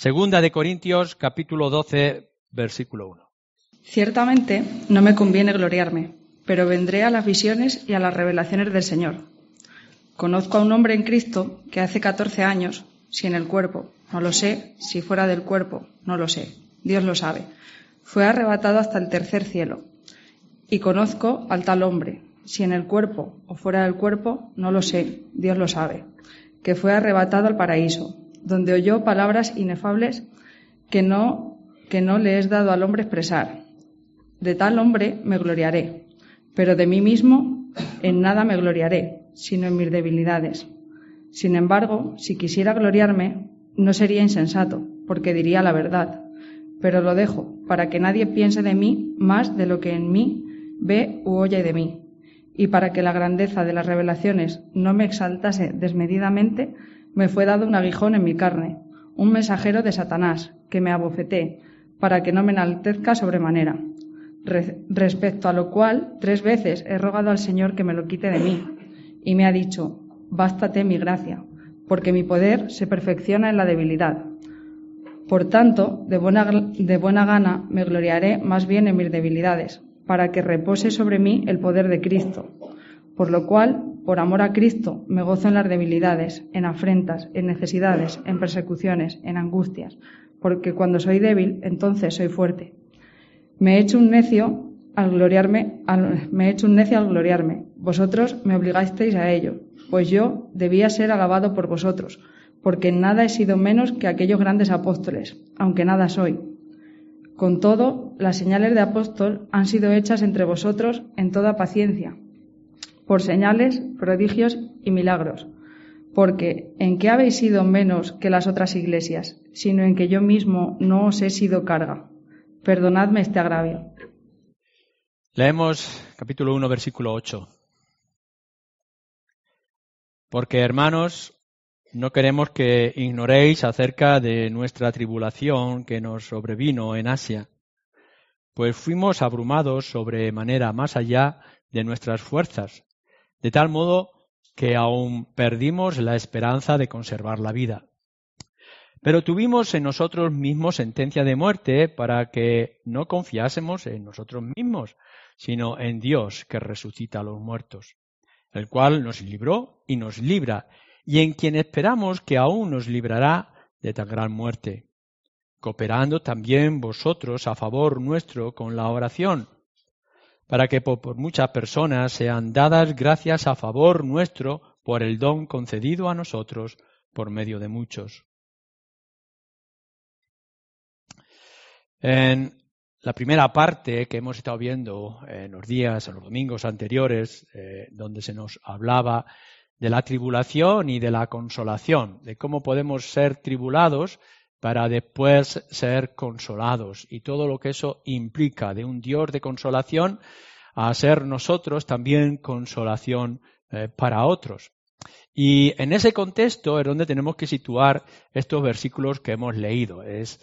Segunda de Corintios, capítulo 12, versículo 1. Ciertamente no me conviene gloriarme, pero vendré a las visiones y a las revelaciones del Señor. Conozco a un hombre en Cristo que hace 14 años, si en el cuerpo, no lo sé, si fuera del cuerpo, no lo sé, Dios lo sabe, fue arrebatado hasta el tercer cielo. Y conozco al tal hombre, si en el cuerpo o fuera del cuerpo, no lo sé, Dios lo sabe, que fue arrebatado al paraíso, donde oyó palabras inefables que no, que no le es dado al hombre expresar. De tal hombre me gloriaré, pero de mí mismo en nada me gloriaré, sino en mis debilidades. Sin embargo, si quisiera gloriarme, no sería insensato, porque diría la verdad, pero lo dejo para que nadie piense de mí más de lo que en mí ve u oye de mí, y para que la grandeza de las revelaciones no me exaltase desmedidamente, me fue dado un aguijón en mi carne, un mensajero de Satanás, que me abofeté, para que no me enaltezca sobremanera. respecto a lo cual, tres veces he rogado al Señor que me lo quite de mí, y me ha dicho, bástate mi gracia, porque mi poder se perfecciona en la debilidad. Por tanto, de buena, de buena gana me gloriaré más bien en mis debilidades, para que repose sobre mí el poder de Cristo. Por lo cual, por amor a Cristo, me gozo en las debilidades, en afrentas, en necesidades, en persecuciones, en angustias, porque cuando soy débil, entonces soy fuerte. Me he hecho un necio al gloriarme, me he hecho un necio al gloriarme. Vosotros me obligasteis a ello, pues yo debía ser alabado por vosotros, porque en nada he sido menos que aquellos grandes apóstoles, aunque nada soy. Con todo, las señales de apóstol han sido hechas entre vosotros en toda paciencia por señales, prodigios y milagros. Porque ¿en qué habéis sido menos que las otras iglesias, sino en que yo mismo no os he sido carga? Perdonadme este agravio. Leemos capítulo 1, versículo 8. Porque, hermanos, no queremos que ignoréis acerca de nuestra tribulación que nos sobrevino en Asia, pues fuimos abrumados sobremanera más allá de nuestras fuerzas de tal modo que aún perdimos la esperanza de conservar la vida. Pero tuvimos en nosotros mismos sentencia de muerte para que no confiásemos en nosotros mismos, sino en Dios que resucita a los muertos, el cual nos libró y nos libra, y en quien esperamos que aún nos librará de tan gran muerte, cooperando también vosotros a favor nuestro con la oración para que por muchas personas sean dadas gracias a favor nuestro por el don concedido a nosotros por medio de muchos. En la primera parte que hemos estado viendo en los días, en los domingos anteriores, eh, donde se nos hablaba de la tribulación y de la consolación, de cómo podemos ser tribulados para después ser consolados y todo lo que eso implica de un Dios de consolación a ser nosotros también consolación eh, para otros. Y en ese contexto es donde tenemos que situar estos versículos que hemos leído. Es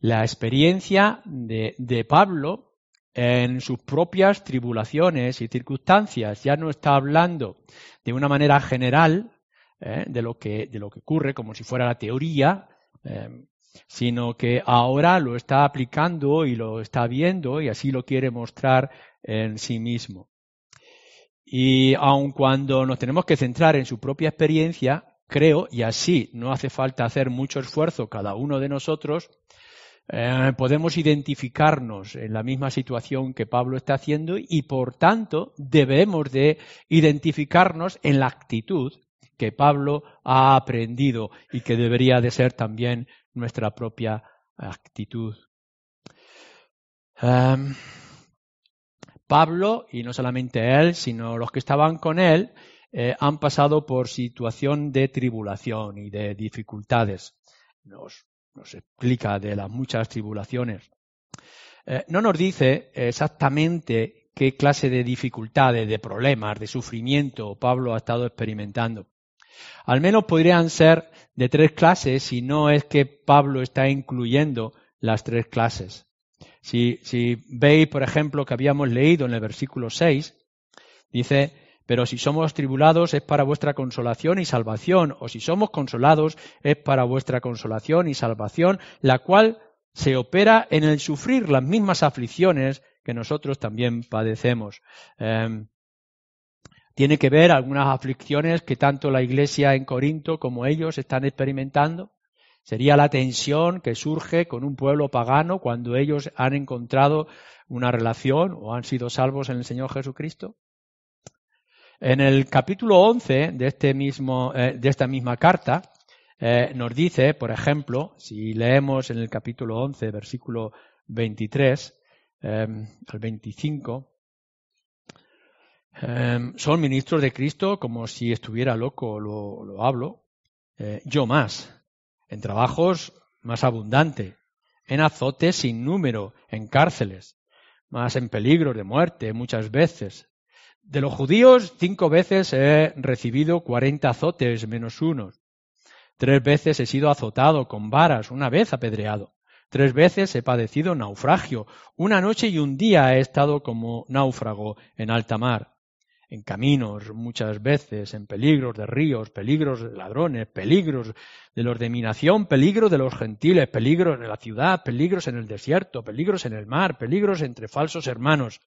la experiencia de, de Pablo en sus propias tribulaciones y circunstancias. Ya no está hablando de una manera general eh, de, lo que, de lo que ocurre como si fuera la teoría, eh, sino que ahora lo está aplicando y lo está viendo y así lo quiere mostrar en sí mismo. Y aun cuando nos tenemos que centrar en su propia experiencia, creo, y así no hace falta hacer mucho esfuerzo cada uno de nosotros, eh, podemos identificarnos en la misma situación que Pablo está haciendo y por tanto debemos de identificarnos en la actitud que Pablo ha aprendido y que debería de ser también nuestra propia actitud. Em, Pablo, y no solamente él, sino los que estaban con él, eh, han pasado por situación de tribulación y de dificultades. Nos, explica de las muchas tribulaciones. Eh, no nos dice exactamente qué clase de dificultades, de problemas, de sufrimiento Pablo ha estado experimentando. Al menos podrían ser de tres clases si no es que Pablo está incluyendo las tres clases. Si, veis, por ejemplo, que habíamos leído en el versículo 6, dice, Pero si somos tribulados es para vuestra consolación y salvación, o si somos consolados es para vuestra consolación y salvación, la cual se opera en el sufrir las mismas aflicciones que nosotros también padecemos. Em, tiene que ver algunas aflicciones que tanto la iglesia en Corinto como ellos están experimentando. Sería la tensión que surge con un pueblo pagano cuando ellos han encontrado una relación o han sido salvos en el Señor Jesucristo. En el capítulo 11 de, este mismo, eh, de esta misma carta eh, nos dice, por ejemplo, si leemos en el capítulo 11, versículo 23 eh, al 25, Em, son ministros de Cristo como si estuviera loco, lo, hablo. Eh, yo más, en trabajos más abundante, en azotes sin número, en cárceles, más en peligro de muerte muchas veces. De los judíos, cinco veces he recibido cuarenta azotes menos unos. Tres veces he sido azotado con varas, una vez apedreado. Tres veces he padecido naufragio. Una noche y un día he estado como náufrago en alta mar en caminos muchas veces, en peligros de ríos, peligros de ladrones, peligros de los de mi nación, peligros de los gentiles, peligros de la ciudad, peligros en el desierto, peligros en el mar, peligros entre falsos hermanos,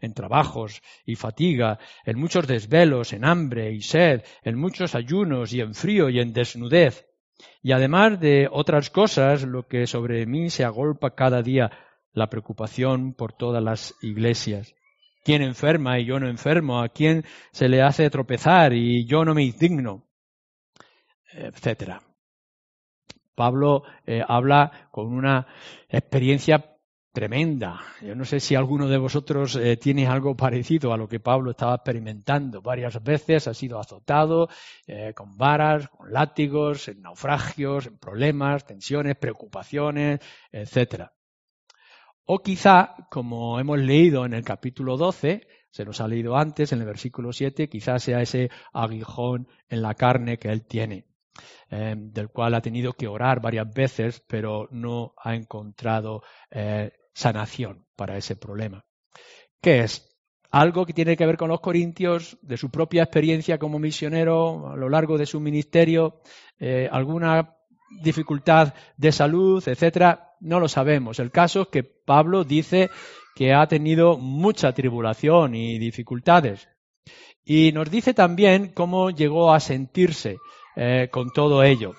en trabajos y fatiga, en muchos desvelos, en hambre y sed, en muchos ayunos y en frío y en desnudez. Y además de otras cosas, lo que sobre mí se agolpa cada día, la preocupación por todas las iglesias quién enferma y yo no enfermo, a quién se le hace tropezar y yo no me indigno, etcétera. Pablo eh, habla con una experiencia tremenda. Yo no sé si alguno de vosotros eh, tiene algo parecido a lo que Pablo estaba experimentando. Varias veces ha sido azotado eh, con varas, con látigos, en naufragios, en problemas, tensiones, preocupaciones, etcétera. O quizá, como hemos leído en el capítulo 12, se nos ha leído antes en el versículo 7, quizás sea ese aguijón en la carne que él tiene, eh, del cual ha tenido que orar varias veces, pero no ha encontrado eh, sanación para ese problema. ¿Qué es? Algo que tiene que ver con los corintios, de su propia experiencia como misionero a lo largo de su ministerio, eh, alguna dificultad de salud, etcétera, no lo sabemos. El caso es que Pablo dice que ha tenido mucha tribulación y dificultades. Y nos dice también cómo llegó a sentirse eh, con todo ello.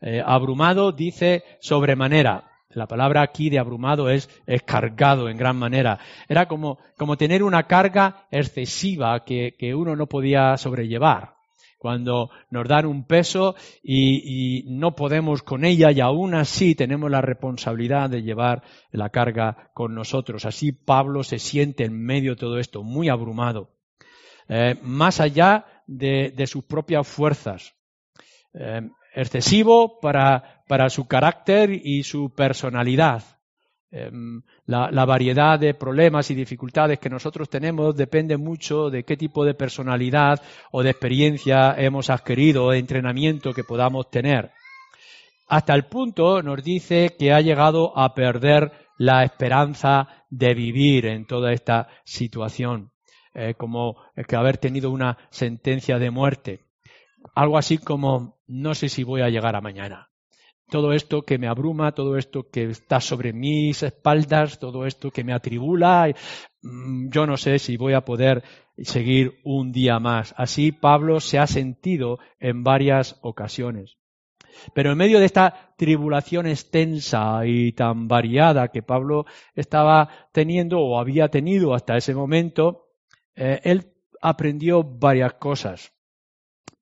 Eh, abrumado dice sobremanera. La palabra aquí de abrumado es, es cargado en gran manera. Era como, como tener una carga excesiva que, que uno no podía sobrellevar cuando nos dan un peso y, no podemos con ella y aún así tenemos la responsabilidad de llevar la carga con nosotros. Así Pablo se siente en medio de todo esto, muy abrumado, eh, más allá de, sus propias fuerzas. Eh, excesivo para, para su carácter y su personalidad. Em, la, variedad de problemas y dificultades que nosotros tenemos depende mucho de qué tipo de personalidad o de experiencia hemos adquirido o de entrenamiento que podamos tener. Hasta el punto nos dice que ha llegado a perder la esperanza de vivir en toda esta situación, eh, como que haber tenido una sentencia de muerte. Algo así como no sé si voy a llegar a mañana todo esto que me abruma, todo esto que está sobre mis espaldas, todo esto que me atribula, mm, yo no sé si voy a poder seguir un día más. Así Pablo se ha sentido en varias ocasiones. Pero en medio de esta tribulación extensa y tan variada que Pablo estaba teniendo o había tenido hasta ese momento, eh, él aprendió varias cosas.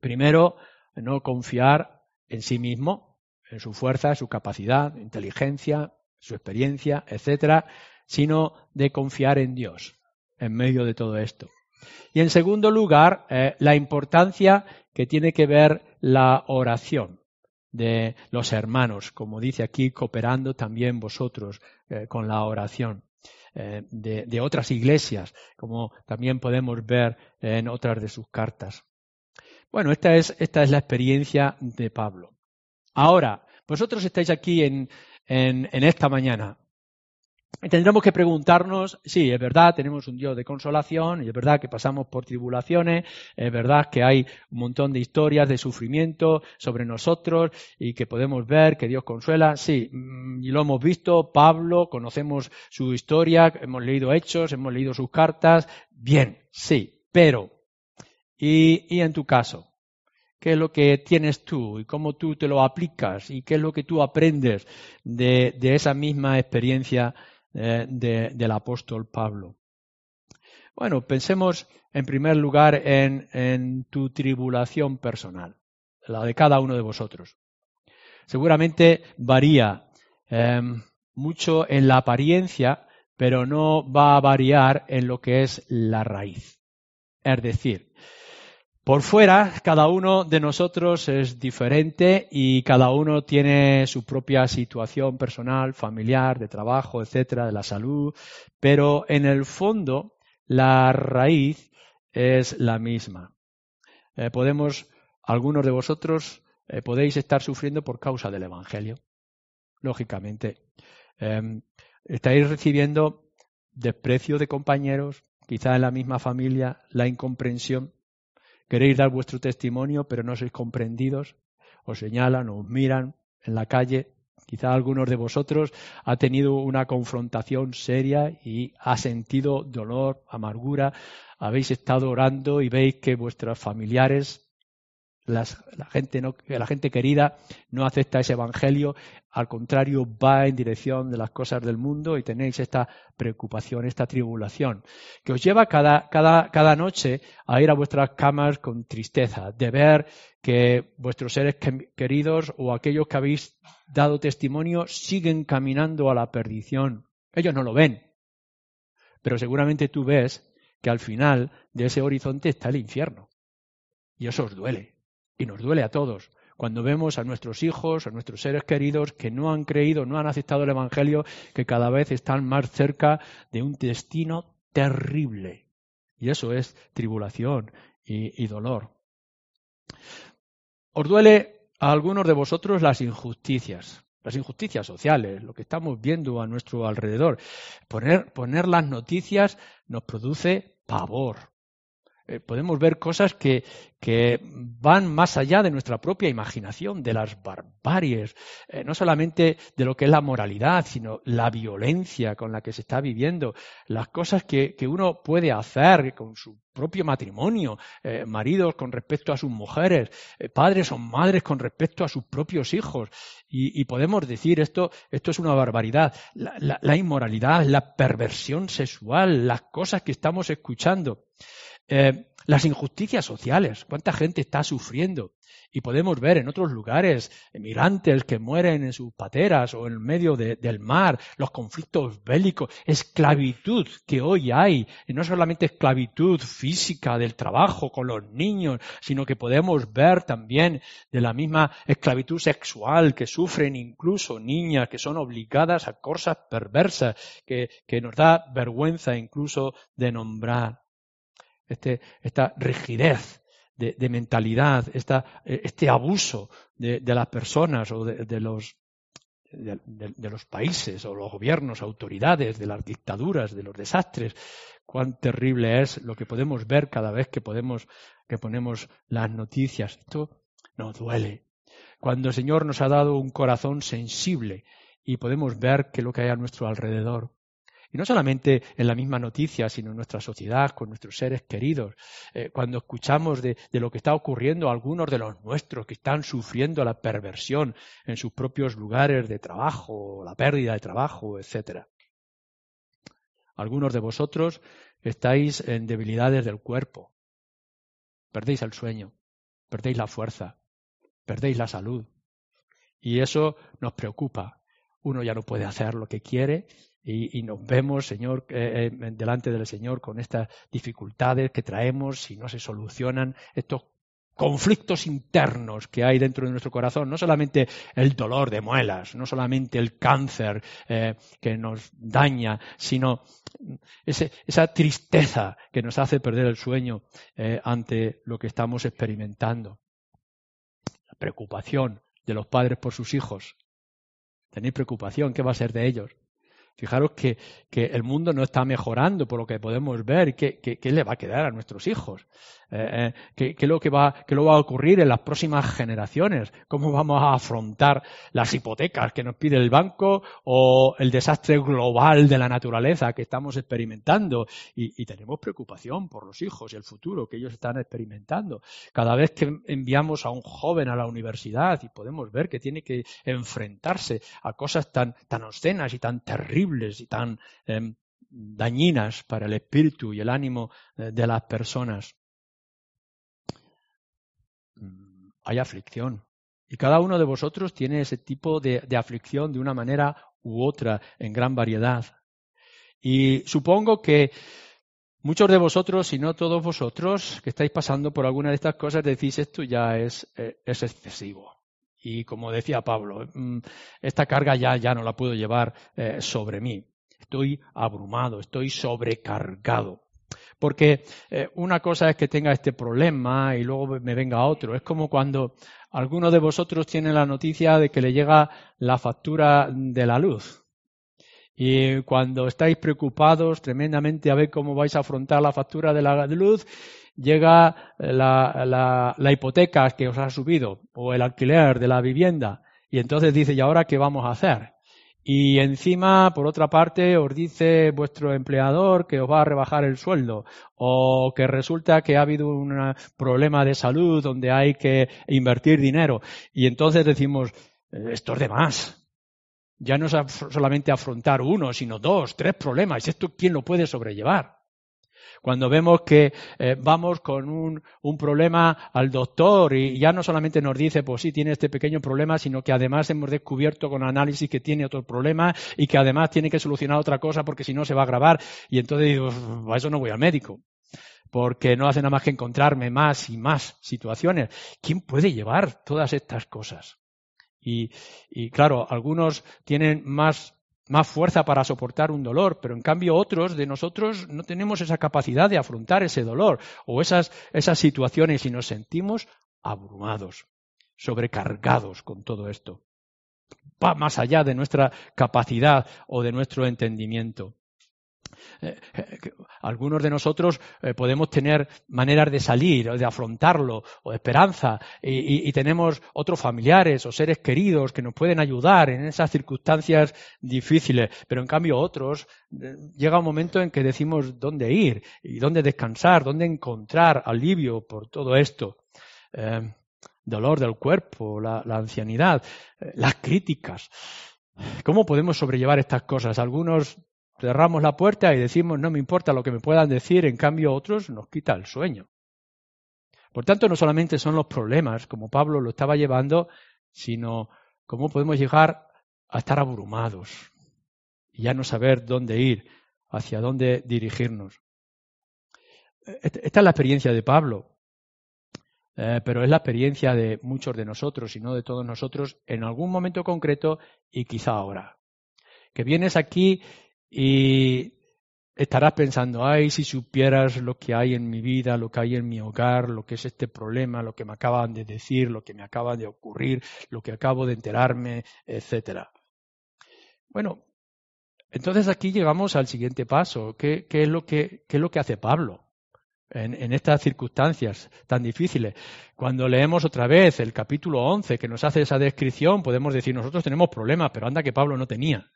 Primero, no confiar en sí mismo, en su fuerza, su capacidad, inteligencia, su experiencia, etcétera, sino de confiar en Dios en medio de todo esto. Y en segundo lugar, eh, la importancia que tiene que ver la oración de los hermanos, como dice aquí, cooperando también vosotros eh, con la oración. Eh, de, de, otras iglesias, como también podemos ver en otras de sus cartas. Bueno, esta es, esta es la experiencia de Pablo. Ahora, vosotros estáis aquí en, esta mañana. Tendremos que preguntarnos, sí, es verdad, tenemos un Dios de consolación, y es verdad que pasamos por tribulaciones, es verdad que hay un montón de historias de sufrimiento sobre nosotros y que podemos ver que Dios consuela, sí, mm, y lo hemos visto, Pablo, conocemos su historia, hemos leído hechos, hemos leído sus cartas, bien, sí, pero, y, y en tu caso, qué es lo que tienes tú y cómo tú te lo aplicas y qué es lo que tú aprendes de, esa misma experiencia eh, del apóstol Pablo. Bueno, pensemos en primer lugar en, tu tribulación personal, la de cada uno de vosotros. Seguramente varía em, mucho en la apariencia, pero no va a variar en lo que es la raíz. Es decir, por fuera, cada uno de nosotros es diferente y cada uno tiene su propia situación personal, familiar, de trabajo, etcétera, de la salud, pero en el fondo la raíz es la misma. Eh, podemos, algunos de vosotros eh, podéis estar sufriendo por causa del Evangelio, lógicamente. Em, estáis recibiendo desprecio de compañeros, quizá en la misma familia, la incomprensión queréis dar vuestro testimonio, pero no sois comprendidos, os señalan, os miran en la calle. Quizá algunos de vosotros ha tenido una confrontación seria y ha sentido dolor, amargura. Habéis estado orando y veis que vuestros familiares la, gente no, la gente querida no acepta ese evangelio, al contrario va en dirección de las cosas del mundo y tenéis esta preocupación, esta tribulación, que os lleva cada, cada, cada noche a ir a vuestras camas con tristeza, de ver que vuestros seres queridos o aquellos que habéis dado testimonio siguen caminando a la perdición. Ellos no lo ven, pero seguramente tú ves que al final de ese horizonte está el infierno. Y eso os duele. Y nos duele a todos cuando vemos a nuestros hijos, a nuestros seres queridos que no han creído, no han aceptado el Evangelio, que cada vez están más cerca de un destino terrible. Y eso es tribulación y, dolor. ¿Os duele a algunos de vosotros las injusticias? Las injusticias sociales, lo que estamos viendo a nuestro alrededor. Poner, las noticias nos produce pavor, eh, podemos ver cosas que, que, van más allá de nuestra propia imaginación, de las barbaries, eh, no solamente de lo que es la moralidad, sino la violencia con la que se está viviendo, las cosas que, que uno puede hacer con su propio matrimonio, eh, maridos con respecto a sus mujeres, padres o madres con respecto a sus propios hijos. Y, podemos decir esto, esto es una barbaridad. La inmoralidad, la perversión sexual, las cosas que estamos escuchando. Eh, las injusticias sociales, cuánta gente está sufriendo. Y podemos ver en otros lugares emigrantes que mueren en sus pateras o en medio del mar, los conflictos bélicos, esclavitud que hoy hay, y no solamente esclavitud física del trabajo con los niños, sino que podemos ver también de la misma esclavitud sexual que sufren incluso niñas que son obligadas a cosas perversas que, que nos da vergüenza incluso de nombrar. Este, esta rigidez de, mentalidad, eh, este abuso de, las personas o de, los, de, los países o los gobiernos, autoridades, de las dictaduras, de los desastres. Cuán terrible es lo que podemos ver cada vez que, podemos, que ponemos las noticias. Esto nos duele. Cuando el Señor nos ha dado un corazón sensible y podemos ver que lo que hay a nuestro alrededor y no solamente en la misma noticia, sino en nuestra sociedad, con nuestros seres queridos. Eh, cuando escuchamos de, lo que está ocurriendo a algunos de los nuestros que están sufriendo la perversión en sus propios lugares de trabajo, la pérdida de trabajo, etc. Algunos de vosotros estáis en debilidades del cuerpo. Perdéis el sueño, perdéis la fuerza, perdéis la salud. Y eso nos preocupa. Uno ya no puede hacer lo que quiere y, nos vemos, Señor, eh, eh, delante del Señor con estas dificultades que traemos si no se solucionan estos conflictos internos que hay dentro de nuestro corazón, no solamente el dolor de muelas, no solamente el cáncer eh, que nos daña, sino esa tristeza que nos hace perder el sueño ante lo que estamos experimentando. La preocupación de los padres por sus hijos. Tenéis preocupación, ¿qué va a ser de ellos? Fijaros que, el mundo no está mejorando por lo que podemos ver. ¿Qué, le va a quedar a nuestros hijos? Eh, eh, ¿qué, lo que va, ¿Qué lo va a ocurrir en las próximas generaciones? ¿Cómo vamos a afrontar las hipotecas que nos pide el banco o el desastre global de la naturaleza que estamos experimentando? Y, y tenemos preocupación por los hijos y el futuro que ellos están experimentando. Cada vez que enviamos a un joven a la universidad y podemos ver que tiene que enfrentarse a cosas tan, tan obscenas y tan terribles, y tan em, dañinas para el espíritu y el ánimo eh, de las personas. Mm, hay aflicción. Y cada uno de vosotros tiene ese tipo de, de aflicción de una manera u otra, en gran variedad. Y supongo que Muchos de vosotros, si no todos vosotros, que estáis pasando por alguna de estas cosas, decís esto ya es, eh, es excesivo. Y como decía Pablo, mm, esta carga ya, ya no la puedo llevar eh, sobre mí. Estoy abrumado, estoy sobrecargado. Porque eh, una cosa es que tenga este problema y luego me venga otro. Es como cuando alguno de vosotros tiene la noticia de que le llega la factura de la luz. Y cuando estáis preocupados tremendamente a ver cómo vais a afrontar la factura de la luz, llega la, hipoteca que os ha subido o el alquiler de la vivienda y entonces dice, ¿y ahora qué vamos a hacer? Y encima, por otra parte, os dice vuestro empleador que os va a rebajar el sueldo o que resulta que ha habido un problema de salud donde hay que invertir dinero. Y entonces decimos, eh, esto es de más. Ya no es solamente afrontar uno, sino dos, tres problemas. ¿Esto quién lo puede sobrellevar? Cuando vemos que eh, vamos con un, problema al doctor y ya no solamente nos dice, pues sí, tiene este pequeño problema, sino que además hemos descubierto con análisis que tiene otro problema y que además tiene que solucionar otra cosa porque si no se va a agravar. Y entonces digo, a eso no voy al médico porque no hace nada más que encontrarme más y más situaciones. ¿Quién puede llevar todas estas cosas? Y, y, claro, algunos tienen más más fuerza para soportar un dolor, pero en cambio otros de nosotros no tenemos esa capacidad de afrontar ese dolor o esas, esas situaciones y nos sentimos abrumados, sobrecargados con todo esto. Va más allá de nuestra capacidad o de nuestro entendimiento. Eh, eh, algunos de nosotros eh, podemos tener maneras de salir, de afrontarlo, o de esperanza, y, tenemos otros familiares o seres queridos que nos pueden ayudar en esas circunstancias difíciles, pero en cambio otros llega un momento en que decimos dónde ir y dónde descansar, dónde encontrar alivio por todo esto. dolor del cuerpo, la ancianidad, las críticas. ¿Cómo podemos sobrellevar estas cosas? Algunos cerramos la puerta y decimos no me importa lo que me puedan decir, en cambio otros nos quita el sueño. Por tanto, no solamente son los problemas, como Pablo lo estaba llevando, sino cómo podemos llegar a estar abrumados y ya no saber dónde ir, hacia dónde dirigirnos. Esta es la experiencia de Pablo, eh, pero es la experiencia de muchos de nosotros y no de todos nosotros en algún momento concreto y quizá ahora. Que vienes aquí y estarás pensando, ay, si supieras lo que hay en mi vida, lo que hay en mi hogar, lo que es este problema, lo que me acaban de decir, lo que me acaba de ocurrir, lo que acabo de enterarme, etcétera. Bueno, entonces aquí llegamos al siguiente paso. ¿Qué, es, lo que, hace Pablo? En, en, estas circunstancias tan difíciles. Cuando leemos otra vez el capítulo 11 que nos hace esa descripción, podemos decir, nosotros tenemos problemas, pero anda que Pablo no tenía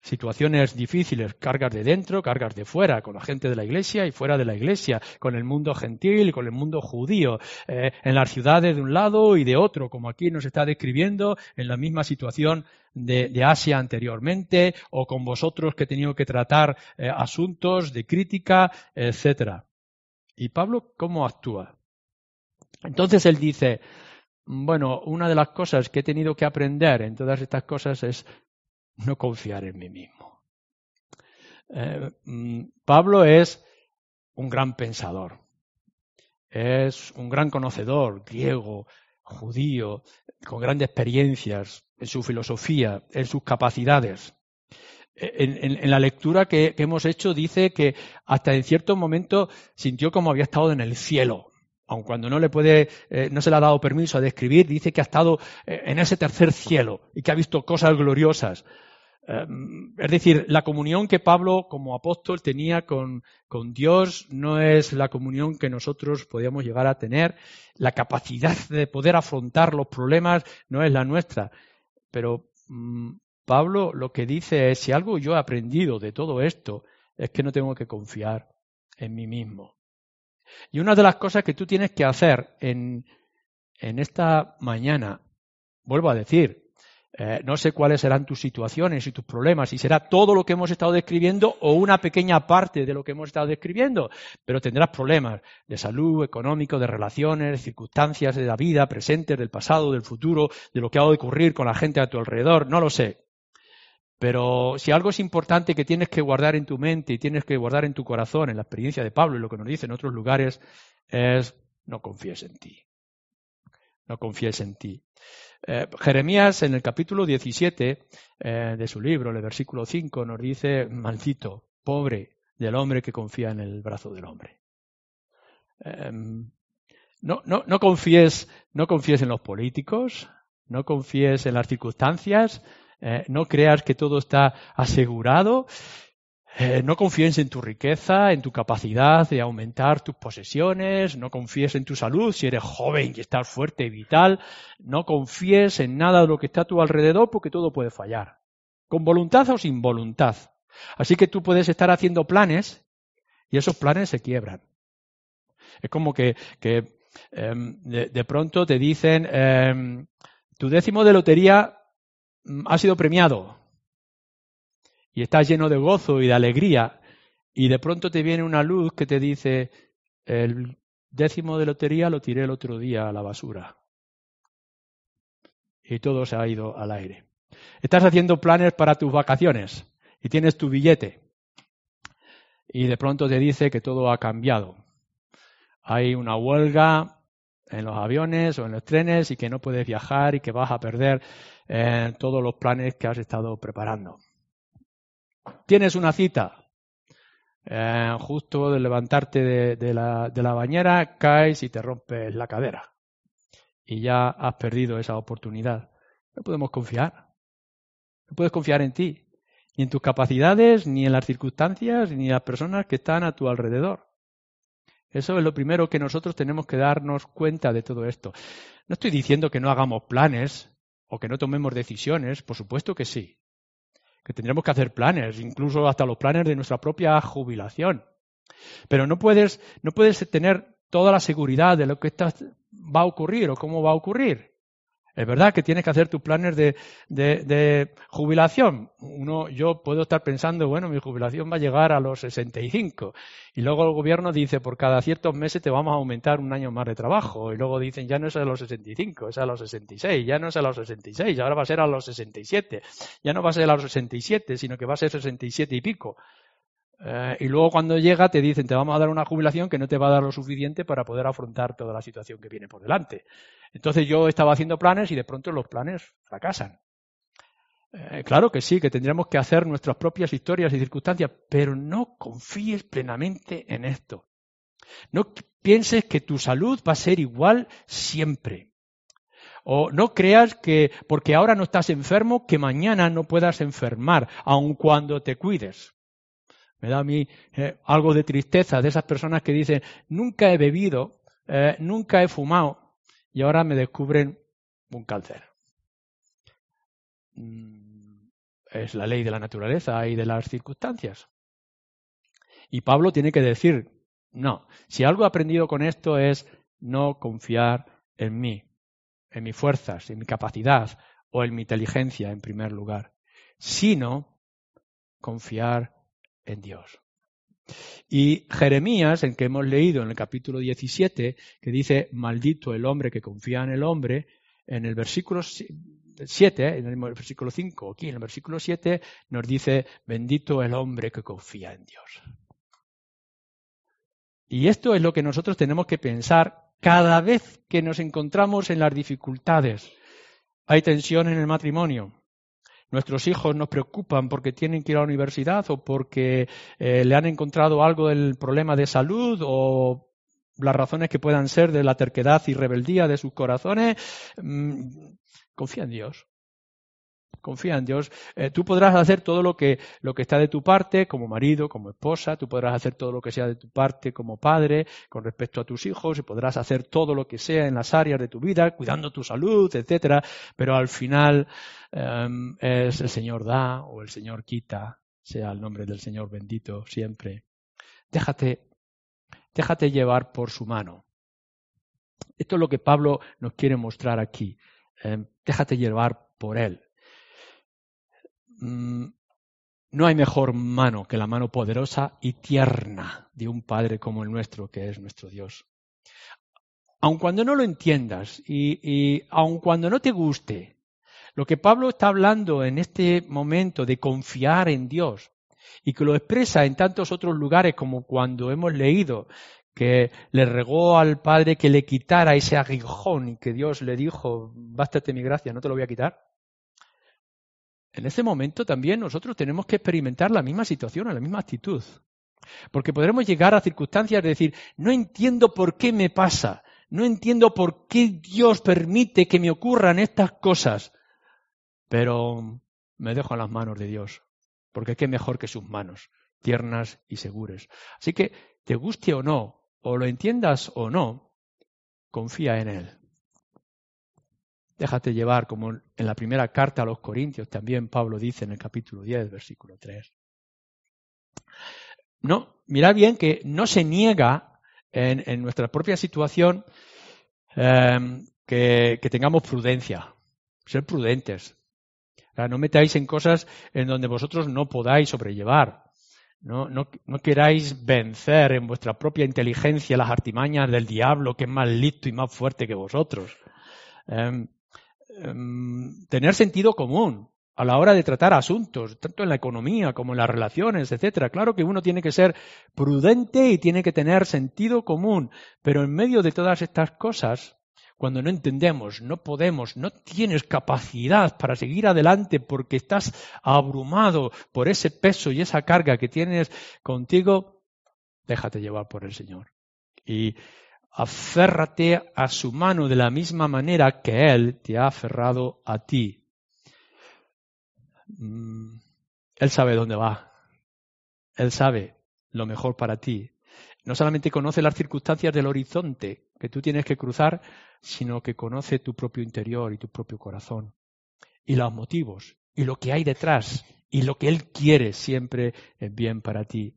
situaciones difíciles, cargas de dentro, cargas de fuera, con la gente de la iglesia y fuera de la iglesia, con el mundo gentil con el mundo judío, eh, en las ciudades de un lado y de otro, como aquí nos está describiendo en la misma situación de, Asia anteriormente, o con vosotros que he tenido que tratar eh, asuntos de crítica, etcétera. ¿Y Pablo cómo actúa? Entonces él dice, bueno, una de las cosas que he tenido que aprender en todas estas cosas es no confiar en mí mismo. Eh, mm, Pablo es un gran pensador, es un gran conocedor griego, judío, con grandes experiencias en su filosofía, en sus capacidades. En, la lectura que, hemos hecho dice que hasta en cierto momento sintió como había estado en el cielo, aun cuando no le puede, eh, no se le ha dado permiso a describir, dice que ha estado eh, en ese tercer cielo y que ha visto cosas gloriosas. Em, es decir, la comunión que Pablo como apóstol tenía con, con, Dios no es la comunión que nosotros podíamos llegar a tener. La capacidad de poder afrontar los problemas no es la nuestra. Pero mm, Pablo lo que dice es, si algo yo he aprendido de todo esto, es que no tengo que confiar en mí mismo. Y una de las cosas que tú tienes que hacer en, en esta mañana, vuelvo a decir, eh, no sé cuáles serán tus situaciones y tus problemas, si será todo lo que hemos estado describiendo o una pequeña parte de lo que hemos estado describiendo, pero tendrás problemas de salud, económico, de relaciones, circunstancias de la vida, presentes, del pasado, del futuro, de lo que ha de ocurrir con la gente a tu alrededor, no lo sé. Pero si algo es importante que tienes que guardar en tu mente y tienes que guardar en tu corazón, en la experiencia de Pablo y lo que nos dice en otros lugares, es no confíes en ti. No confíes en ti. Eh, Jeremías en el capítulo 17 eh, de su libro, el versículo 5, nos dice, maldito, pobre del hombre que confía en el brazo del hombre. Em, no, no, no, confíes, no confíes en los políticos, no confíes en las circunstancias, eh, no creas que todo está asegurado eh, no confíes en tu riqueza, en tu capacidad de aumentar tus posesiones, no confíes en tu salud si eres joven y estás fuerte y vital, no confíes en nada de lo que está a tu alrededor porque todo puede fallar, con voluntad o sin voluntad. Así que tú puedes estar haciendo planes y esos planes se quiebran. Es como que, em, de, pronto te dicen, em, tu décimo de lotería mm, ha sido premiado y estás lleno de gozo y de alegría y de pronto te viene una luz que te dice el décimo de lotería lo tiré el otro día a la basura y todo se ha ido al aire. Estás haciendo planes para tus vacaciones y tienes tu billete y de pronto te dice que todo ha cambiado. Hay una huelga en los aviones o en los trenes y que no puedes viajar y que vas a perder eh, todos los planes que has estado preparando. Tienes una cita. Eh, justo de levantarte de, la, de la bañera, caes y te rompes la cadera. Y ya has perdido esa oportunidad. No podemos confiar. No puedes confiar en ti, ni en tus capacidades, ni en las circunstancias, ni en las personas que están a tu alrededor. Eso es lo primero que nosotros tenemos que darnos cuenta de todo esto. No estoy diciendo que no hagamos planes o que no tomemos decisiones, por supuesto que sí tendremos que hacer planes, incluso hasta los planes de nuestra propia jubilación. Pero no puedes, no puedes tener toda la seguridad de lo que va a ocurrir o cómo va a ocurrir. Es verdad que tienes que hacer tus planes de, de, jubilación. Uno, yo puedo estar pensando, bueno, mi jubilación va a llegar a los 65. Y luego el gobierno dice, por cada ciertos meses te vamos a aumentar un año más de trabajo. Y luego dicen, ya no es a los 65, es a los 66. Ya no es a los 66, ahora va a ser a los 67. Ya no va a ser a los 67, sino que va a ser 67 y pico. Eh, y luego cuando llega te dicen, te vamos a dar una jubilación que no te va a dar lo suficiente para poder afrontar toda la situación que viene por delante. Entonces yo estaba haciendo planes y de pronto los planes fracasan. Eh, claro que sí, que tendríamos que hacer nuestras propias historias y circunstancias, pero no confíes plenamente en esto. No pienses que tu salud va a ser igual siempre. O no creas que porque ahora no estás enfermo, que mañana no puedas enfermar, aun cuando te cuides. Me da a mí eh, algo de tristeza de esas personas que dicen, nunca he bebido, eh, nunca he fumado y ahora me descubren un cáncer. Mm, es la ley de la naturaleza y de las circunstancias. Y Pablo tiene que decir, no, si algo he aprendido con esto es no confiar en mí, en mis fuerzas, en mi capacidad o en mi inteligencia en primer lugar, sino confiar en Dios. Y Jeremías, en que hemos leído en el capítulo 17, que dice, maldito el hombre que confía en el hombre, en el versículo 7, en el versículo 5, aquí en el versículo 7, nos dice, bendito el hombre que confía en Dios. Y esto es lo que nosotros tenemos que pensar cada vez que nos encontramos en las dificultades. Hay tensión en el matrimonio, nuestros hijos nos preocupan porque tienen que ir a la universidad o porque eh, le han encontrado algo del problema de salud o las razones que puedan ser de la terquedad y rebeldía de sus corazones, mm, confía en Dios. Confía en Dios. Eh, tú podrás hacer todo lo que, lo que está de tu parte como marido, como esposa, tú podrás hacer todo lo que sea de tu parte como padre con respecto a tus hijos y podrás hacer todo lo que sea en las áreas de tu vida, cuidando tu salud, etcétera, pero al final em, es el Señor da o el Señor quita, sea el nombre del Señor bendito siempre. Déjate, déjate llevar por su mano. Esto es lo que Pablo nos quiere mostrar aquí. Em, déjate llevar por él. Mm, no hay mejor mano que la mano poderosa y tierna de un Padre como el nuestro, que es nuestro Dios. Aun cuando no lo entiendas y, y aun cuando no te guste, lo que Pablo está hablando en este momento de confiar en Dios y que lo expresa en tantos otros lugares como cuando hemos leído que le regó al Padre que le quitara ese aguijón y que Dios le dijo, bástate mi gracia, no te lo voy a quitar. En ese momento también nosotros tenemos que experimentar la misma situación, la misma actitud. Porque podremos llegar a circunstancias de decir, no entiendo por qué me pasa, no entiendo por qué Dios permite que me ocurran estas cosas, pero me dejo en las manos de Dios, porque qué mejor que sus manos, tiernas y seguras. Así que, te guste o no, o lo entiendas o no, confía en Él. Déjate llevar, como en la primera carta a los Corintios también Pablo dice en el capítulo 10, versículo 3. No, mira bien que no se niega en, nuestra propia situación em, que, tengamos prudencia, ser prudentes. no metáis en cosas en donde vosotros no podáis sobrellevar. No, no, no, queráis vencer en vuestra propia inteligencia las artimañas del diablo, que es más listo y más fuerte que vosotros. Em, tener sentido común a la hora de tratar asuntos, tanto en la economía como en las relaciones, etcétera. Claro que uno tiene que ser prudente y tiene que tener sentido común, pero en medio de todas estas cosas, cuando no entendemos, no podemos, no tienes capacidad para seguir adelante porque estás abrumado por ese peso y esa carga que tienes contigo, déjate llevar por el Señor. Y aférrate a su mano de la misma manera que Él te ha aferrado a ti. Mm, él sabe dónde va. Él sabe lo mejor para ti. No solamente conoce las circunstancias del horizonte que tú tienes que cruzar, sino que conoce tu propio interior y tu propio corazón. Y los motivos, y lo que hay detrás, y lo que Él quiere siempre es bien para ti.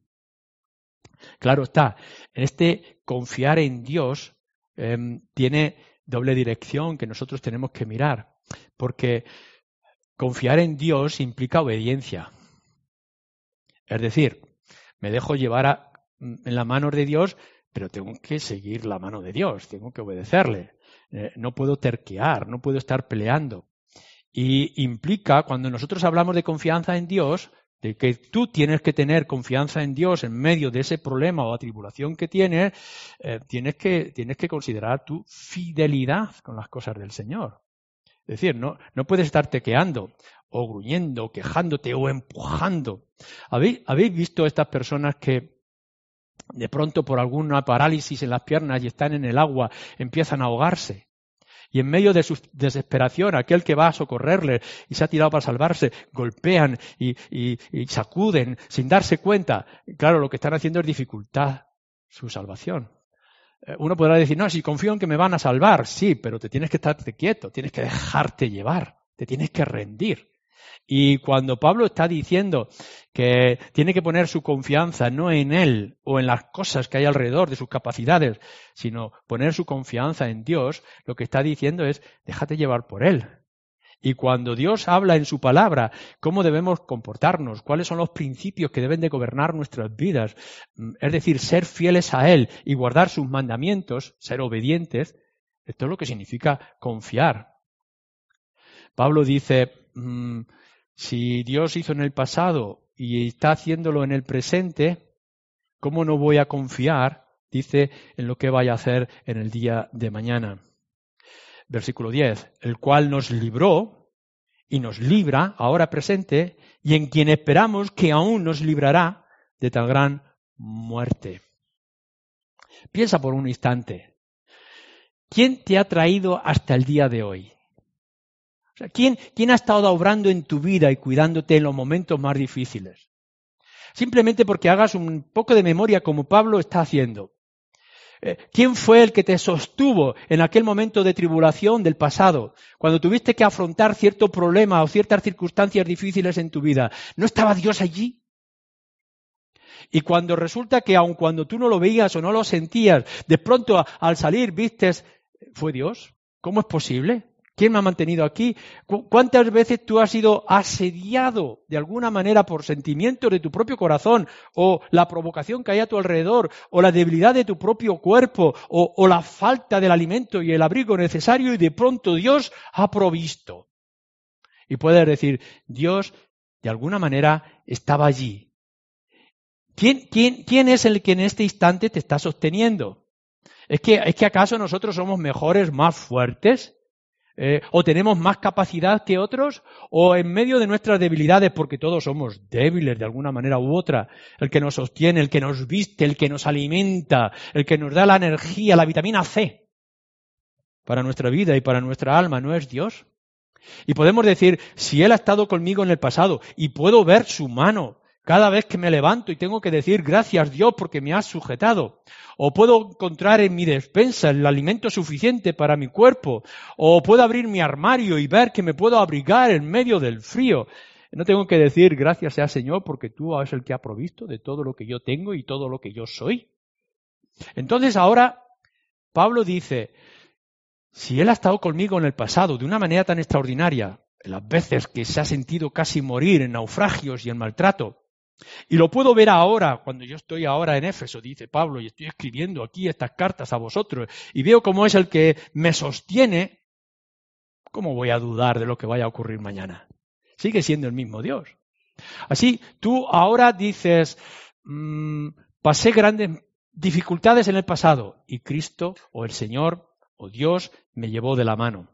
Claro está, este confiar en Dios em, tiene doble dirección que nosotros tenemos que mirar, porque confiar en Dios implica obediencia. Es decir, me dejo llevar en la mano de Dios, pero tengo que seguir la mano de Dios, tengo que obedecerle. Eh, no puedo terquear, no puedo estar peleando. Y implica, cuando nosotros hablamos de confianza en Dios, de que tú tienes que tener confianza en Dios en medio de ese problema o atribulación que tienes, eh, tienes, que, tienes que considerar tu fidelidad con las cosas del Señor. Es decir, no, no puedes estar tequeando o gruñendo, quejándote o empujando. ¿Habéis, ¿Habéis visto estas personas que de pronto por alguna parálisis en las piernas y están en el agua empiezan a ahogarse? Y en medio de su desesperación, aquel que va a socorrerle y se ha tirado para salvarse, golpean y, sacuden sin darse cuenta. Claro, lo que están haciendo es dificultad su salvación. Eh, uno podrá decir, no, si confío en que me van a salvar, sí, pero te tienes que estarte quieto, tienes que dejarte llevar, te tienes que rendir. Y cuando Pablo está diciendo que tiene que poner su confianza no en él o en las cosas que hay alrededor de sus capacidades, sino poner su confianza en Dios, lo que está diciendo es déjate llevar por él. Y cuando Dios habla en su palabra cómo debemos comportarnos, cuáles son los principios que deben de gobernar nuestras vidas, mm, es decir, ser fieles a Él y guardar sus mandamientos, ser obedientes, esto es lo que significa confiar. Pablo dice, mm, si Dios hizo en el pasado y está haciéndolo en el presente, ¿cómo no voy a confiar, dice, en lo que vaya a hacer en el día de mañana? Versículo 10, el cual nos libró y nos libra ahora presente y en quien esperamos que aún nos librará de tan gran muerte. Piensa por un instante, ¿quién te ha traído hasta el día de hoy? ¿Quién, ¿quién ha estado obrando en tu vida y cuidándote en los momentos más difíciles? Simplemente porque hagas un poco de memoria como Pablo está haciendo. Eh, ¿Quién fue el que te sostuvo en aquel momento de tribulación del pasado, cuando tuviste que afrontar cierto problema o ciertas circunstancias difíciles en tu vida? ¿No estaba Dios allí? Y cuando resulta que aun cuando tú no lo veías o no lo sentías, de pronto al salir vistes, ¿fue Dios? ¿Cómo es posible? ¿Quién me ha mantenido aquí? ¿Cuántas veces tú has sido asediado de alguna manera por sentimientos de tu propio corazón o la provocación que hay a tu alrededor o la debilidad de tu propio cuerpo o, la falta del alimento y el abrigo necesario y de pronto Dios ha provisto? Y puedes decir, Dios de alguna manera estaba allí. ¿Quién, quién, quién es el que en este instante te está sosteniendo? ¿Es que, ¿Es que acaso nosotros somos mejores, más fuertes? Eh, o tenemos más capacidad que otros, o en medio de nuestras debilidades, porque todos somos débiles de alguna manera u otra, el que nos sostiene, el que nos viste, el que nos alimenta, el que nos da la energía, la vitamina C para nuestra vida y para nuestra alma, ¿no es Dios? Y podemos decir, si Él ha estado conmigo en el pasado y puedo ver su mano, cada vez que me levanto y tengo que decir gracias Dios porque me has sujetado. O puedo encontrar en mi despensa el alimento suficiente para mi cuerpo. O puedo abrir mi armario y ver que me puedo abrigar en medio del frío. No tengo que decir gracias sea Señor porque tú eres el que ha provisto de todo lo que yo tengo y todo lo que yo soy. Entonces ahora Pablo dice, si Él ha estado conmigo en el pasado de una manera tan extraordinaria, las veces que se ha sentido casi morir en naufragios y en maltrato, y lo puedo ver ahora, cuando yo estoy ahora en Éfeso, dice Pablo, y estoy escribiendo aquí estas cartas a vosotros, y veo cómo es el que me sostiene, ¿cómo voy a dudar de lo que vaya a ocurrir mañana? Sigue siendo el mismo Dios. Así, tú ahora dices, mmm, pasé grandes dificultades en el pasado, y Cristo, o el Señor, o Dios, me llevó de la mano.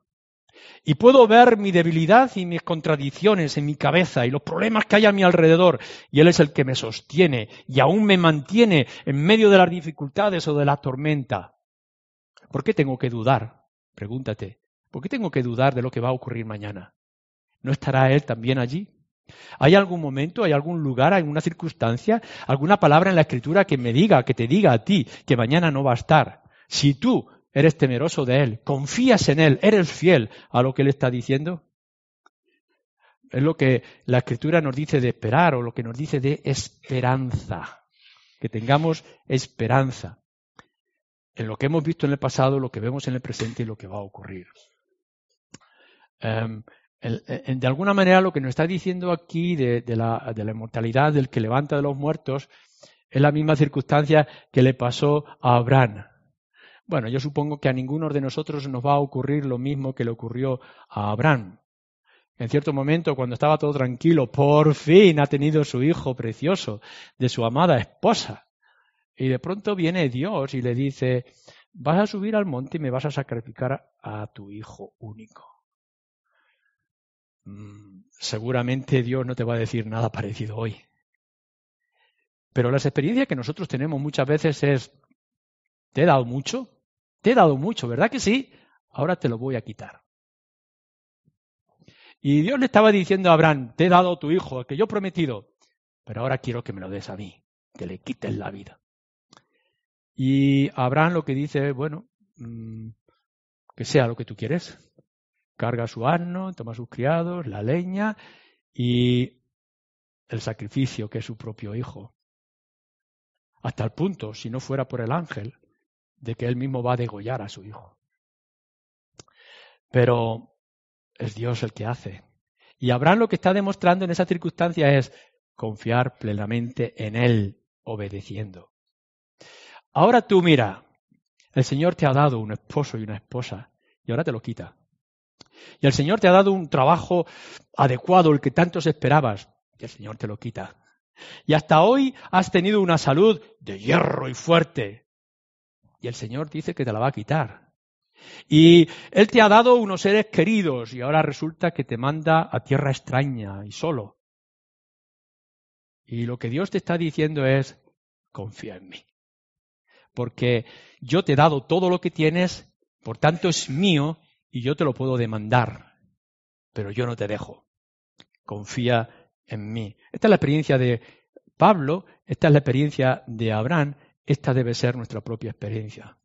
Y puedo ver mi debilidad y mis contradicciones en mi cabeza y los problemas que hay a mi alrededor. Y Él es el que me sostiene y aún me mantiene en medio de las dificultades o de la tormenta. ¿Por qué tengo que dudar? Pregúntate. ¿Por qué tengo que dudar de lo que va a ocurrir mañana? ¿No estará Él también allí? ¿Hay algún momento, hay algún lugar, alguna circunstancia, alguna palabra en la Escritura que me diga, que te diga a ti que mañana no va a estar? Si tú eres temeroso de Él, confías en Él, eres fiel a lo que Él está diciendo. Es lo que la Escritura nos dice de esperar o lo que nos dice de esperanza. Que tengamos esperanza en lo que hemos visto en el pasado, lo que vemos en el presente y lo que va a ocurrir. Em, de alguna manera lo que nos está diciendo aquí de, la, de la inmortalidad del que levanta de los muertos es la misma circunstancia que le pasó a Abraham. Bueno, yo supongo que a ninguno de nosotros nos va a ocurrir lo mismo que le ocurrió a Abraham. En cierto momento, cuando estaba todo tranquilo, por fin ha tenido su hijo precioso de su amada esposa. Y de pronto viene Dios y le dice, vas a subir al monte y me vas a sacrificar a tu hijo único. Mm, seguramente Dios no te va a decir nada parecido hoy. Pero las experiencias que nosotros tenemos muchas veces es, ¿te he dado mucho? Te he dado mucho, ¿verdad que sí? Ahora te lo voy a quitar. Y Dios le estaba diciendo a Abraham, te he dado tu hijo, que yo he prometido, pero ahora quiero que me lo des a mí, que le quites la vida. Y Abraham lo que dice es, bueno, mm, que sea lo que tú quieres. Carga su asno, toma sus criados, la leña y el sacrificio que es su propio hijo. Hasta el punto, si no fuera por el ángel, de que él mismo va a degollar a su hijo. Pero es Dios el que hace. Y Abraham lo que está demostrando en esa circunstancia es confiar plenamente en Él, obedeciendo. Ahora tú mira, el Señor te ha dado un esposo y una esposa, y ahora te lo quita. Y el Señor te ha dado un trabajo adecuado, el que tantos esperabas, y el Señor te lo quita. Y hasta hoy has tenido una salud de hierro y fuerte, y el Señor dice que te la va a quitar. Y Él te ha dado unos seres queridos y ahora resulta que te manda a tierra extraña y solo. Y lo que Dios te está diciendo es, confía en mí. Porque yo te he dado todo lo que tienes, por tanto es mío y yo te lo puedo demandar. pero yo no te dejo. Confía en mí. Esta es la experiencia de Pablo, esta es la experiencia de Abraham, esta debe ser nuestra propia experiencia.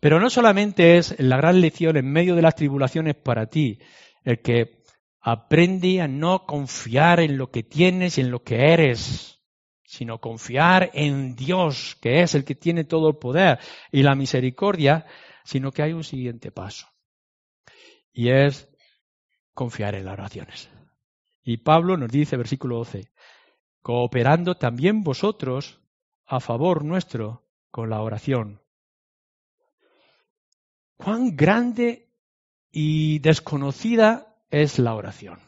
Pero no solamente es la gran lección en medio de las tribulaciones para ti, el que aprende a no confiar en lo que tienes y en lo que eres, sino confiar en Dios, que es el que tiene todo el poder y la misericordia, sino que hay un siguiente paso. Y es confiar en las oraciones. Y Pablo nos dice, versículo 12, cooperando también vosotros a favor nuestro con la oración cuán grande y desconocida es la oración.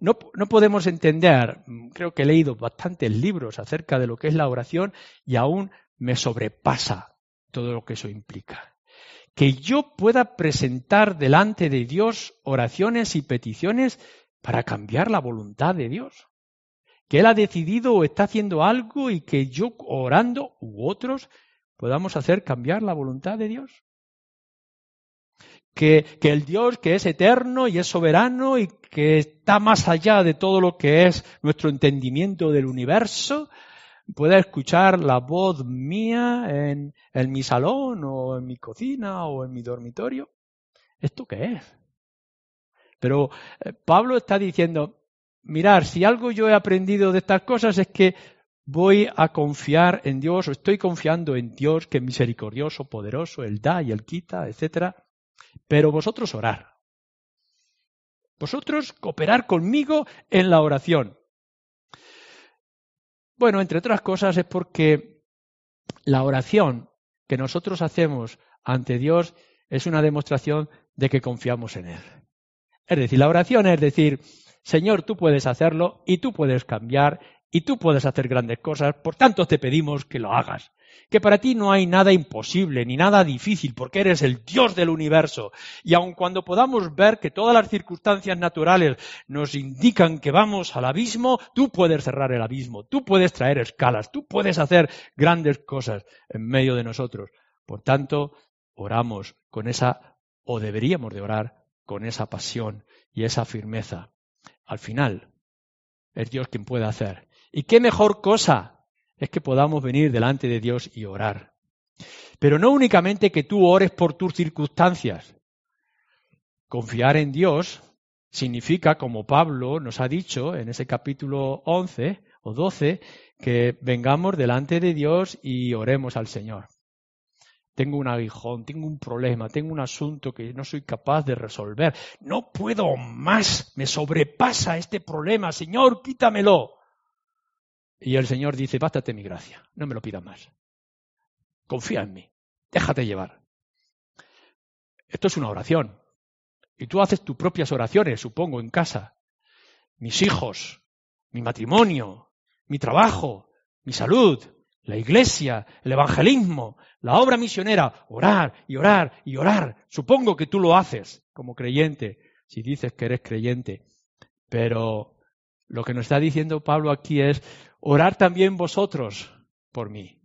No, podemos entender, creo que he leído bastantes libros acerca de lo que es la oración y aún me sobrepasa todo lo que eso implica. Que yo pueda presentar delante de Dios oraciones y peticiones para cambiar la voluntad de Dios. Que Él ha decidido o está haciendo algo y que yo orando u otros podamos hacer cambiar la voluntad de Dios. Que, que, el Dios que es eterno y es soberano y que está más allá de todo lo que es nuestro entendimiento del universo, pueda escuchar la voz mía en, en mi salón o en mi cocina o en mi dormitorio. ¿Esto qué es? Pero eh, Pablo está diciendo, mirar, si algo yo he aprendido de estas cosas es que voy a confiar en Dios o estoy confiando en Dios que es misericordioso, poderoso, Él da y Él quita, etc. Pero vosotros orar. Vosotros cooperar conmigo en la oración. Bueno, entre otras cosas es porque la oración que nosotros hacemos ante Dios es una demostración de que confiamos en Él. Es decir, la oración es decir, Señor, tú puedes hacerlo y tú puedes cambiar y tú puedes hacer grandes cosas, por tanto te pedimos que lo hagas. Que para ti no hay nada imposible ni nada difícil, porque eres el Dios del universo. Y aun cuando podamos ver que todas las circunstancias naturales nos indican que vamos al abismo, tú puedes cerrar el abismo, tú puedes traer escalas, tú puedes hacer grandes cosas en medio de nosotros. Por tanto, oramos con esa, o deberíamos de orar con esa pasión y esa firmeza. Al final, es Dios quien puede hacer y qué mejor cosa es que podamos venir delante de Dios y orar. Pero no únicamente que tú ores por tus circunstancias. Confiar en Dios significa, como Pablo nos ha dicho en ese capítulo 11 o 12, que vengamos delante de Dios y oremos al Señor. Tengo un aguijón, tengo un problema, tengo un asunto que no soy capaz de resolver. No puedo más, me sobrepasa este problema. Señor, quítamelo. Y el Señor dice, bástate mi gracia, no me lo pidas más. Confía en mí, déjate llevar. Esto es una oración. Y tú haces tus propias oraciones, supongo, en casa. Mis hijos, mi matrimonio, mi trabajo, mi salud, la iglesia, el evangelismo, la obra misionera, orar y orar y orar. Supongo que tú lo haces como creyente, si dices que eres creyente. Pero lo que nos está diciendo Pablo aquí es, Orar también vosotros por mí.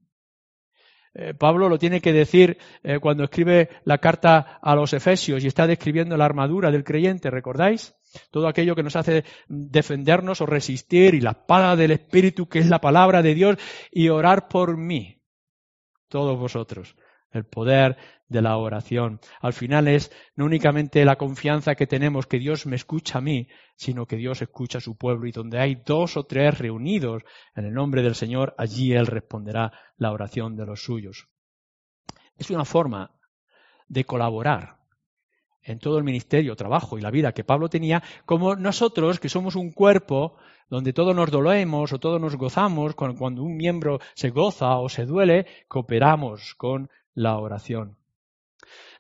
Eh, Pablo lo tiene que decir eh, cuando escribe la carta a los Efesios y está describiendo la armadura del creyente, ¿recordáis? Todo aquello que nos hace defendernos o resistir y la espada del Espíritu que es la palabra de Dios y orar por mí, todos vosotros el poder de la oración. Al final es no únicamente la confianza que tenemos que Dios me escucha a mí, sino que Dios escucha a su pueblo y donde hay dos o tres reunidos en el nombre del Señor, allí Él responderá la oración de los suyos. Es una forma de colaborar en todo el ministerio, trabajo y la vida que Pablo tenía, como nosotros, que somos un cuerpo donde todos nos dolemos o todos nos gozamos, cuando un miembro se goza o se duele, cooperamos con la oración.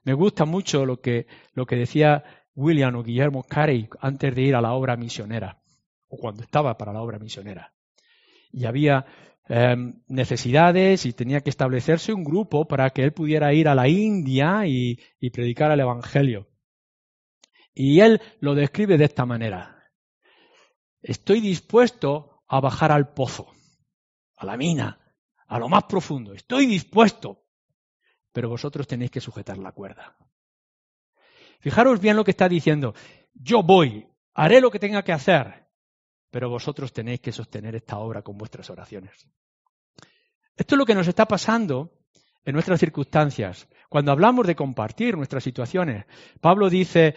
Me gusta mucho lo que, lo que decía William o Guillermo Carey antes de ir a la obra misionera, o cuando estaba para la obra misionera. Y había em, necesidades y tenía que establecerse un grupo para que él pudiera ir a la India y, y predicar el Evangelio. Y él lo describe de esta manera. Estoy dispuesto a bajar al pozo, a la mina, a lo más profundo. Estoy dispuesto, pero vosotros tenéis que sujetar la cuerda. Fijaros bien lo que está diciendo. Yo voy, haré lo que tenga que hacer, pero vosotros tenéis que sostener esta obra con vuestras oraciones. Esto es lo que nos está pasando en nuestras circunstancias. Cuando hablamos de compartir nuestras situaciones, Pablo dice,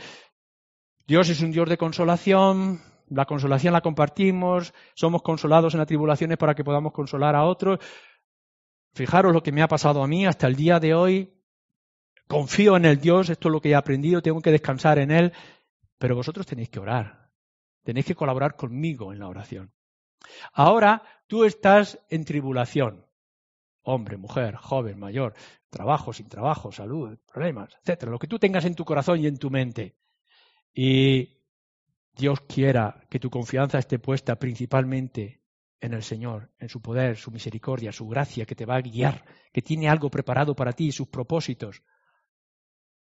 Dios es un Dios de consolación, la consolación la compartimos, somos consolados en las tribulaciones para que podamos consolar a otros. Fijaros lo que me ha pasado a mí hasta el día de hoy. Confío en el Dios, esto es lo que he aprendido, tengo que descansar en Él, pero vosotros tenéis que orar, tenéis que colaborar conmigo en la oración. Ahora tú estás en tribulación, hombre, mujer, joven, mayor, trabajo, sin trabajo, salud, problemas, etcétera, lo que tú tengas en tu corazón y en tu mente. Y Dios quiera que tu confianza esté puesta principalmente en el Señor, en su poder, su misericordia, su gracia, que te va a guiar, que tiene algo preparado para ti, sus propósitos.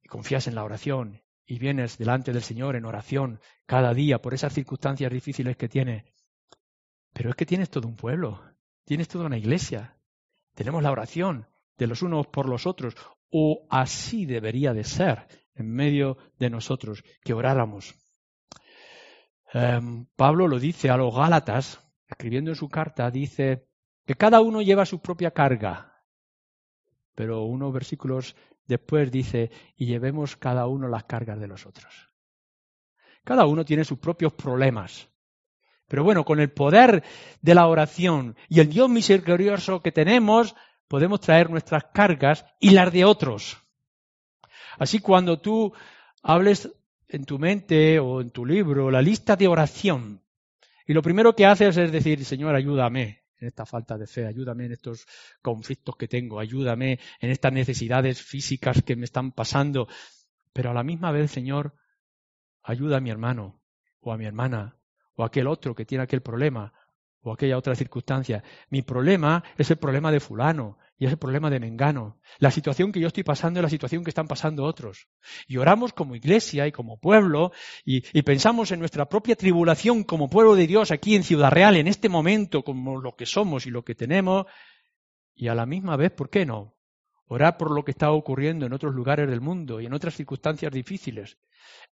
Y confías en la oración y vienes delante del Señor en oración cada día por esas circunstancias difíciles que tiene. Pero es que tienes todo un pueblo, tienes toda una iglesia, tenemos la oración de los unos por los otros, o así debería de ser en medio de nosotros, que oráramos. Em, Pablo lo dice a los Gálatas, escribiendo en su carta, dice que cada uno lleva su propia carga, pero unos versículos después dice, y llevemos cada uno las cargas de los otros. Cada uno tiene sus propios problemas, pero bueno, con el poder de la oración y el Dios misericordioso que tenemos, podemos traer nuestras cargas y las de otros. Así cuando tú hables en tu mente o en tu libro la lista de oración, y lo primero que haces es decir, Señor, ayúdame en esta falta de fe, ayúdame en estos conflictos que tengo, ayúdame en estas necesidades físicas que me están pasando, pero a la misma vez, Señor, ayuda a mi hermano o a mi hermana o aquel otro que tiene aquel problema o aquella otra circunstancia. Mi problema es el problema de fulano y es el problema de Mengano. La situación que yo estoy pasando es la situación que están pasando otros. Y oramos como iglesia y como pueblo y, y, pensamos en nuestra propia tribulación como pueblo de Dios aquí en Ciudad Real, en este momento, como lo que somos y lo que tenemos. Y a la misma vez, ¿por qué no? Orar por lo que está ocurriendo en otros lugares del mundo y en otras circunstancias difíciles.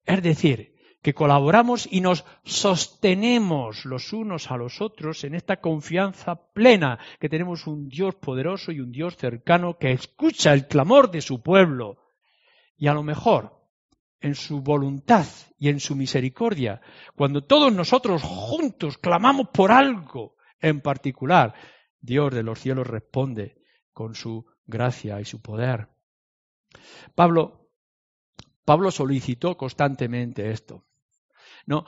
Es decir, que colaboramos y nos sostenemos los unos a los otros en esta confianza plena que tenemos un Dios poderoso y un Dios cercano que escucha el clamor de su pueblo. Y a lo mejor, en su voluntad y en su misericordia, cuando todos nosotros juntos clamamos por algo en particular, Dios de los cielos responde con su gracia y su poder. Pablo, Pablo solicitó constantemente esto. No,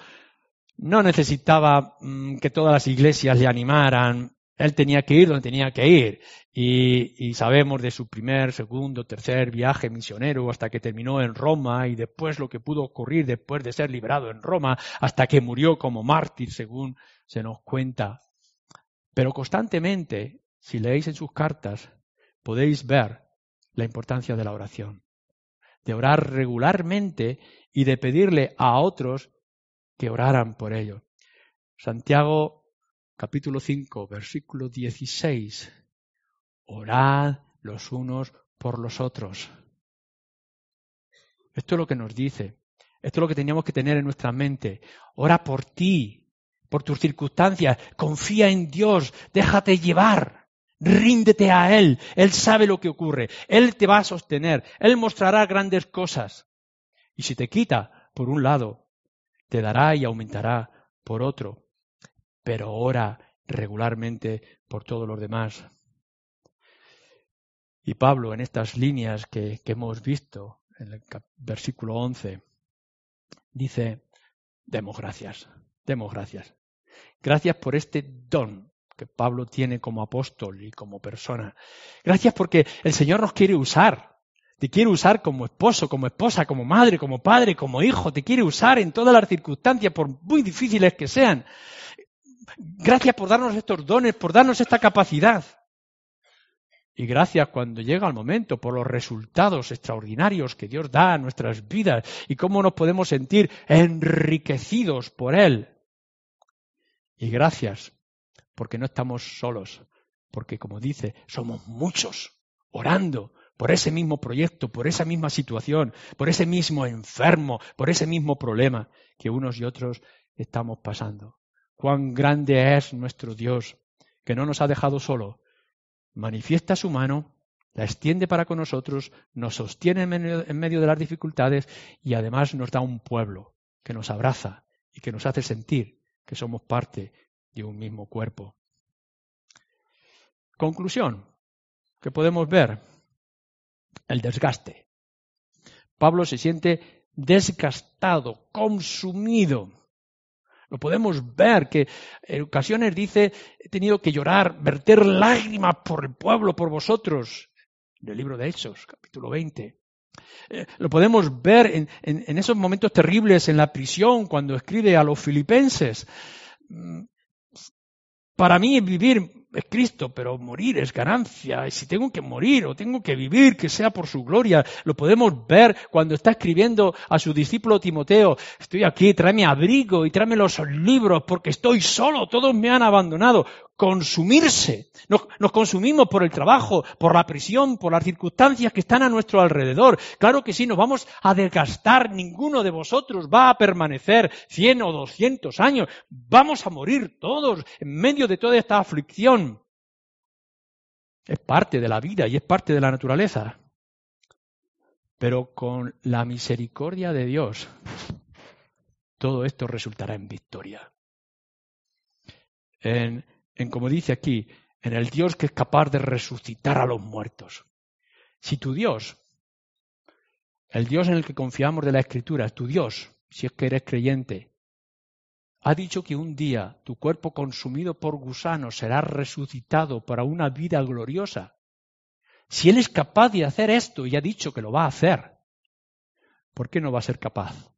no necesitaba mm, que todas las iglesias le animaran. Él tenía que ir donde tenía que ir. Y, y, sabemos de su primer, segundo, tercer viaje misionero hasta que terminó en Roma y después lo que pudo ocurrir después de ser liberado en Roma hasta que murió como mártir, según se nos cuenta. Pero constantemente, si leéis en sus cartas, podéis ver la importancia de la oración, de orar regularmente y de pedirle a otros que oraran por ello. Santiago capítulo 5, versículo 16. Orad los unos por los otros. Esto es lo que nos dice. Esto es lo que teníamos que tener en nuestra mente. Ora por ti, por tus circunstancias. Confía en Dios. Déjate llevar. Ríndete a Él. Él sabe lo que ocurre. Él te va a sostener. Él mostrará grandes cosas. Y si te quita, por un lado, te dará y aumentará por otro, pero ora regularmente por todos los demás. Y Pablo, en estas líneas que, hemos visto, en el versículo 11, dice, demos gracias, demos gracias. Gracias por este don que Pablo tiene como apóstol y como persona. Gracias porque el Señor nos quiere usar te quiere usar como esposo, como esposa, como madre, como padre, como hijo. Te quiere usar en todas las circunstancias, por muy difíciles que sean. Gracias por darnos estos dones, por darnos esta capacidad. Y gracias cuando llega el momento por los resultados extraordinarios que Dios da a nuestras vidas y cómo nos podemos sentir enriquecidos por Él. Y gracias porque no estamos solos, porque como dice, somos muchos orando por ese mismo proyecto, por esa misma situación, por ese mismo enfermo, por ese mismo problema que unos y otros estamos pasando. Cuán grande es nuestro Dios, que no nos ha dejado solo. Manifiesta su mano, la extiende para con nosotros, nos sostiene en medio, de las dificultades y además nos da un pueblo que nos abraza y que nos hace sentir que somos parte de un mismo cuerpo. Conclusión que podemos ver, el desgaste. Pablo se siente desgastado, consumido. Lo podemos ver que en ocasiones dice, he tenido que llorar, verter lágrimas por el pueblo, por vosotros. En el libro de Hechos, capítulo 20. Eh, lo podemos ver en, esos momentos terribles en la prisión, cuando escribe a los filipenses. Mm, para mí vivir es Cristo, pero morir es ganancia. Y si tengo que morir o tengo que vivir, que sea por su gloria. Lo podemos ver cuando está escribiendo a su discípulo Timoteo. Estoy aquí, tráeme abrigo y tráeme los libros porque estoy solo, todos me han abandonado consumirse. Nos, consumimos por el trabajo, por la prisión, por las circunstancias que están a nuestro alrededor. Claro que sí, nos vamos a desgastar. Ninguno de vosotros va a permanecer cien o doscientos años. Vamos a morir todos en medio de toda esta aflicción. Es parte de la vida y es parte de la naturaleza. Pero con la misericordia de Dios, todo esto resultará en victoria. En en, como dice aquí, en el Dios que es capaz de resucitar a los muertos. Si tu Dios, el Dios en el que confiamos de la Escritura, tu Dios, si es que eres creyente, ha dicho que un día tu cuerpo consumido por gusanos será resucitado para una vida gloriosa. Si Él es capaz de hacer esto y ha dicho que lo va a hacer, ¿por qué no va a ser capaz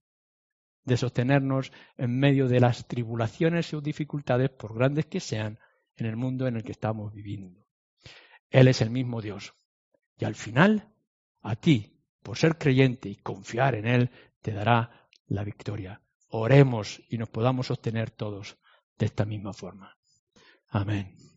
de sostenernos en medio de las tribulaciones o dificultades, por grandes que sean, en el mundo en el que estamos viviendo. Él es el mismo Dios. Y al final, a ti, por ser creyente y confiar en Él, te dará la victoria. Oremos y nos podamos sostener todos de esta misma forma. Amén.